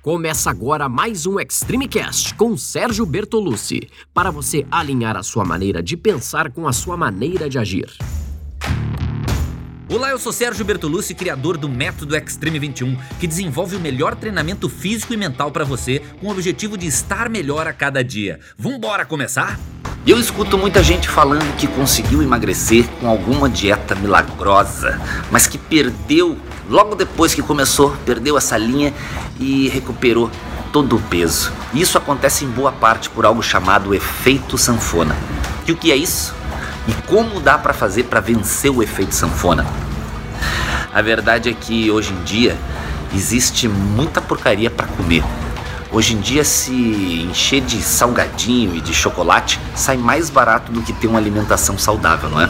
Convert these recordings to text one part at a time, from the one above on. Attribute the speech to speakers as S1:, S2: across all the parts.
S1: Começa agora mais um Extreme Cast com Sérgio Bertolucci, para você alinhar a sua maneira de pensar com a sua maneira de agir.
S2: Olá, eu sou Sérgio Bertolucci, criador do Método Extreme 21, que desenvolve o melhor treinamento físico e mental para você, com o objetivo de estar melhor a cada dia. Vambora começar?
S3: Eu escuto muita gente falando que conseguiu emagrecer com alguma dieta milagrosa, mas que perdeu logo depois que começou, perdeu essa linha e recuperou todo o peso. Isso acontece em boa parte por algo chamado efeito sanfona. E o que é isso? E como dá para fazer para vencer o efeito sanfona? A verdade é que hoje em dia existe muita porcaria para comer. Hoje em dia, se encher de salgadinho e de chocolate sai mais barato do que ter uma alimentação saudável, não é?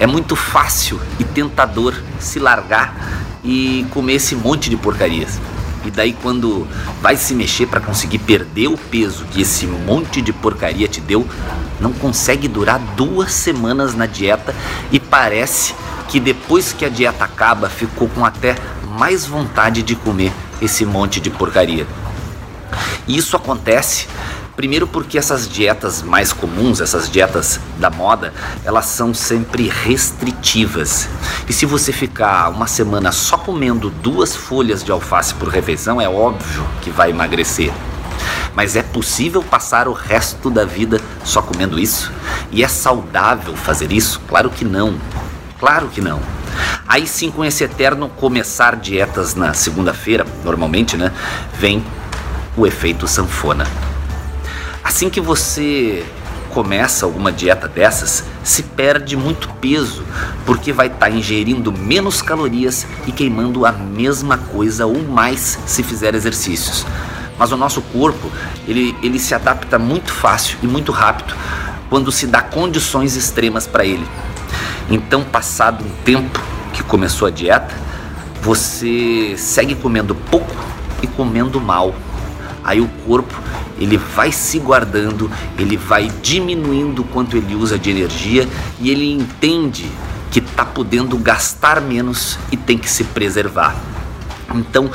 S3: É muito fácil e tentador se largar e comer esse monte de porcarias. E daí quando vai se mexer para conseguir perder o peso que esse monte de porcaria te deu, não consegue durar duas semanas na dieta e parece que depois que a dieta acaba ficou com até mais vontade de comer esse monte de porcaria. E isso acontece Primeiro porque essas dietas mais comuns, essas dietas da moda, elas são sempre restritivas. E se você ficar uma semana só comendo duas folhas de alface por refeição, é óbvio que vai emagrecer. Mas é possível passar o resto da vida só comendo isso? E é saudável fazer isso? Claro que não. Claro que não. Aí sim, com esse eterno começar dietas na segunda-feira, normalmente, né? Vem o efeito sanfona. Assim que você começa alguma dieta dessas, se perde muito peso, porque vai estar tá ingerindo menos calorias e queimando a mesma coisa ou mais se fizer exercícios. Mas o nosso corpo, ele, ele se adapta muito fácil e muito rápido quando se dá condições extremas para ele. Então, passado um tempo que começou a dieta, você segue comendo pouco e comendo mal. Aí o corpo ele vai se guardando, ele vai diminuindo quanto ele usa de energia e ele entende que está podendo gastar menos e tem que se preservar. Então,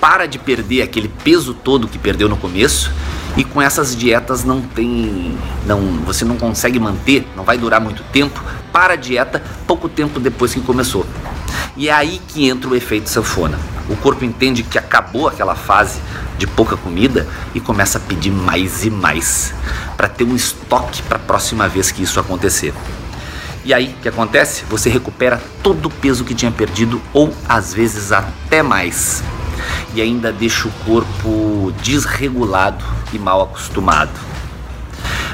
S3: para de perder aquele peso todo que perdeu no começo e com essas dietas não tem, não, você não consegue manter, não vai durar muito tempo. Para a dieta pouco tempo depois que começou. E é aí que entra o efeito sanfona. O corpo entende que acabou aquela fase de pouca comida e começa a pedir mais e mais para ter um estoque para a próxima vez que isso acontecer. E aí, o que acontece? Você recupera todo o peso que tinha perdido ou às vezes até mais. E ainda deixa o corpo desregulado e mal acostumado.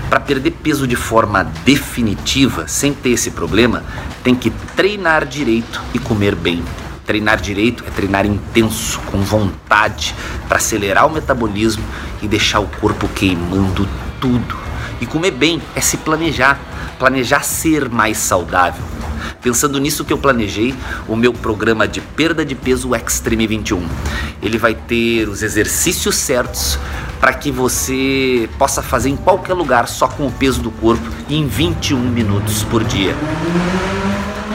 S3: Para perder peso de forma definitiva, sem ter esse problema, tem que treinar direito e comer bem. Treinar direito é treinar intenso, com vontade, para acelerar o metabolismo e deixar o corpo queimando tudo. E comer bem é se planejar, planejar ser mais saudável. Pensando nisso que eu planejei o meu programa de perda de peso Extreme 21. Ele vai ter os exercícios certos para que você possa fazer em qualquer lugar só com o peso do corpo em 21 minutos por dia.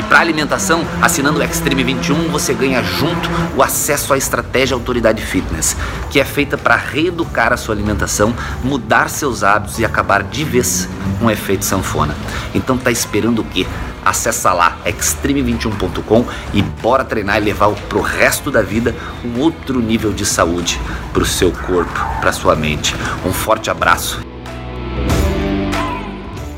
S3: Para alimentação, assinando o Extreme 21, você ganha junto o acesso à estratégia Autoridade Fitness, que é feita para reeducar a sua alimentação, mudar seus hábitos e acabar de vez com o efeito sanfona. Então tá esperando o quê? Acesse lá extreme21.com e bora treinar e levar pro resto da vida um outro nível de saúde pro seu corpo, pra sua mente. Um forte abraço.